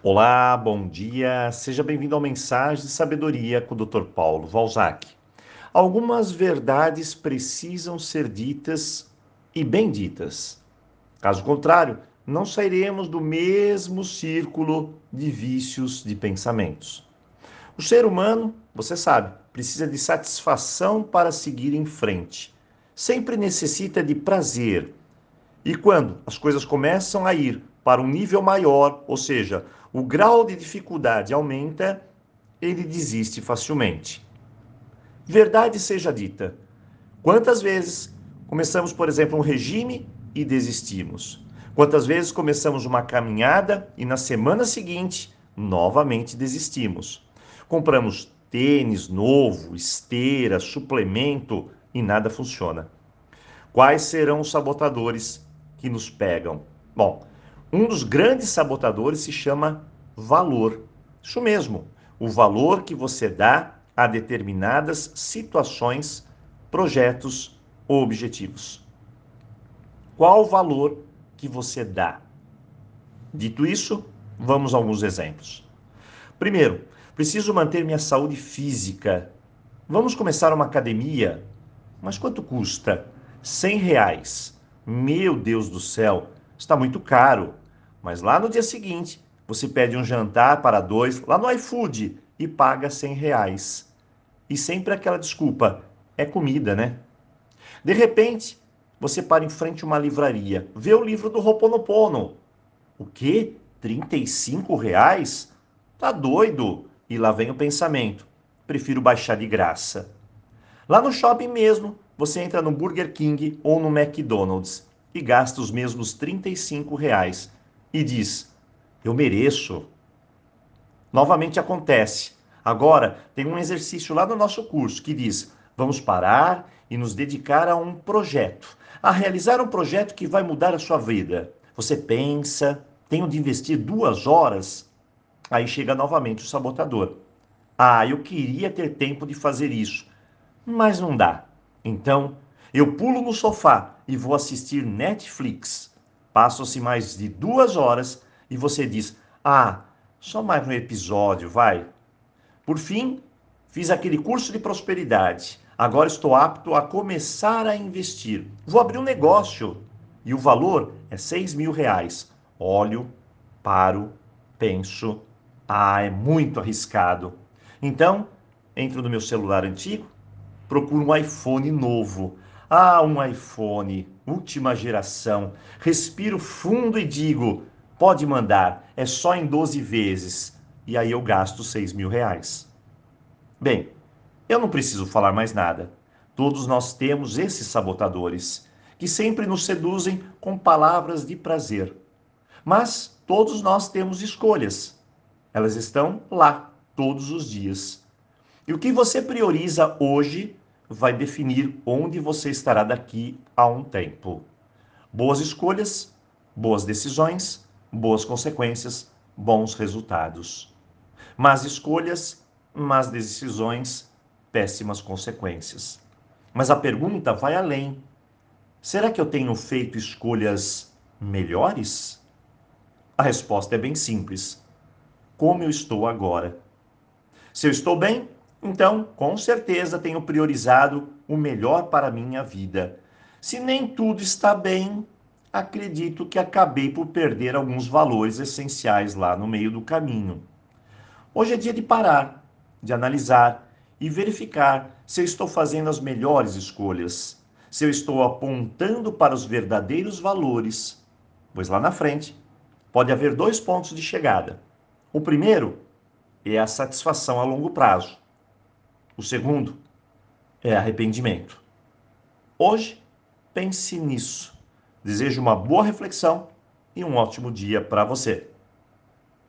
Olá, bom dia. Seja bem-vindo ao Mensagem de Sabedoria com o Dr. Paulo Valzac. Algumas verdades precisam ser ditas e bem ditas. Caso contrário, não sairemos do mesmo círculo de vícios de pensamentos. O ser humano, você sabe, precisa de satisfação para seguir em frente. Sempre necessita de prazer. E quando as coisas começam a ir para um nível maior, ou seja, o grau de dificuldade aumenta, ele desiste facilmente. Verdade seja dita. Quantas vezes começamos, por exemplo, um regime e desistimos? Quantas vezes começamos uma caminhada e na semana seguinte novamente desistimos? Compramos tênis novo, esteira, suplemento e nada funciona. Quais serão os sabotadores que nos pegam? Bom, um dos grandes sabotadores se chama valor. Isso mesmo, o valor que você dá a determinadas situações, projetos ou objetivos. Qual o valor que você dá? Dito isso, vamos a alguns exemplos. Primeiro, preciso manter minha saúde física. Vamos começar uma academia? Mas quanto custa? 100 reais. Meu Deus do céu, está muito caro. Mas lá no dia seguinte, você pede um jantar para dois lá no iFood e paga 100 reais. E sempre aquela desculpa, é comida, né? De repente, você para em frente a uma livraria, vê o livro do Roponopono. O quê? 35 reais? Tá doido? E lá vem o pensamento. Prefiro baixar de graça. Lá no shopping mesmo, você entra no Burger King ou no McDonald's e gasta os mesmos 35 reais e diz: Eu mereço. Novamente acontece. Agora, tem um exercício lá no nosso curso que diz: vamos parar e nos dedicar a um projeto, a realizar um projeto que vai mudar a sua vida. Você pensa, tenho de investir duas horas? Aí chega novamente o sabotador. Ah, eu queria ter tempo de fazer isso, mas não dá. Então, eu pulo no sofá e vou assistir Netflix. Passam-se mais de duas horas e você diz: Ah, só mais um episódio, vai. Por fim, fiz aquele curso de prosperidade. Agora estou apto a começar a investir. Vou abrir um negócio e o valor é seis mil reais. Olho, paro, penso. Ah, é muito arriscado. Então, entro no meu celular antigo, procuro um iPhone novo. Ah, um iPhone, última geração. Respiro fundo e digo: pode mandar, é só em 12 vezes. E aí eu gasto 6 mil reais. Bem, eu não preciso falar mais nada. Todos nós temos esses sabotadores, que sempre nos seduzem com palavras de prazer. Mas todos nós temos escolhas. Elas estão lá todos os dias. E o que você prioriza hoje vai definir onde você estará daqui a um tempo. Boas escolhas, boas decisões, boas consequências, bons resultados. Más escolhas, más decisões, péssimas consequências. Mas a pergunta vai além. Será que eu tenho feito escolhas melhores? A resposta é bem simples. Como eu estou agora? Se eu estou bem, então, com certeza tenho priorizado o melhor para a minha vida. Se nem tudo está bem, acredito que acabei por perder alguns valores essenciais lá no meio do caminho. Hoje é dia de parar, de analisar e verificar se eu estou fazendo as melhores escolhas, se eu estou apontando para os verdadeiros valores, pois lá na frente pode haver dois pontos de chegada. O primeiro é a satisfação a longo prazo o segundo é arrependimento. Hoje, pense nisso. Desejo uma boa reflexão e um ótimo dia para você.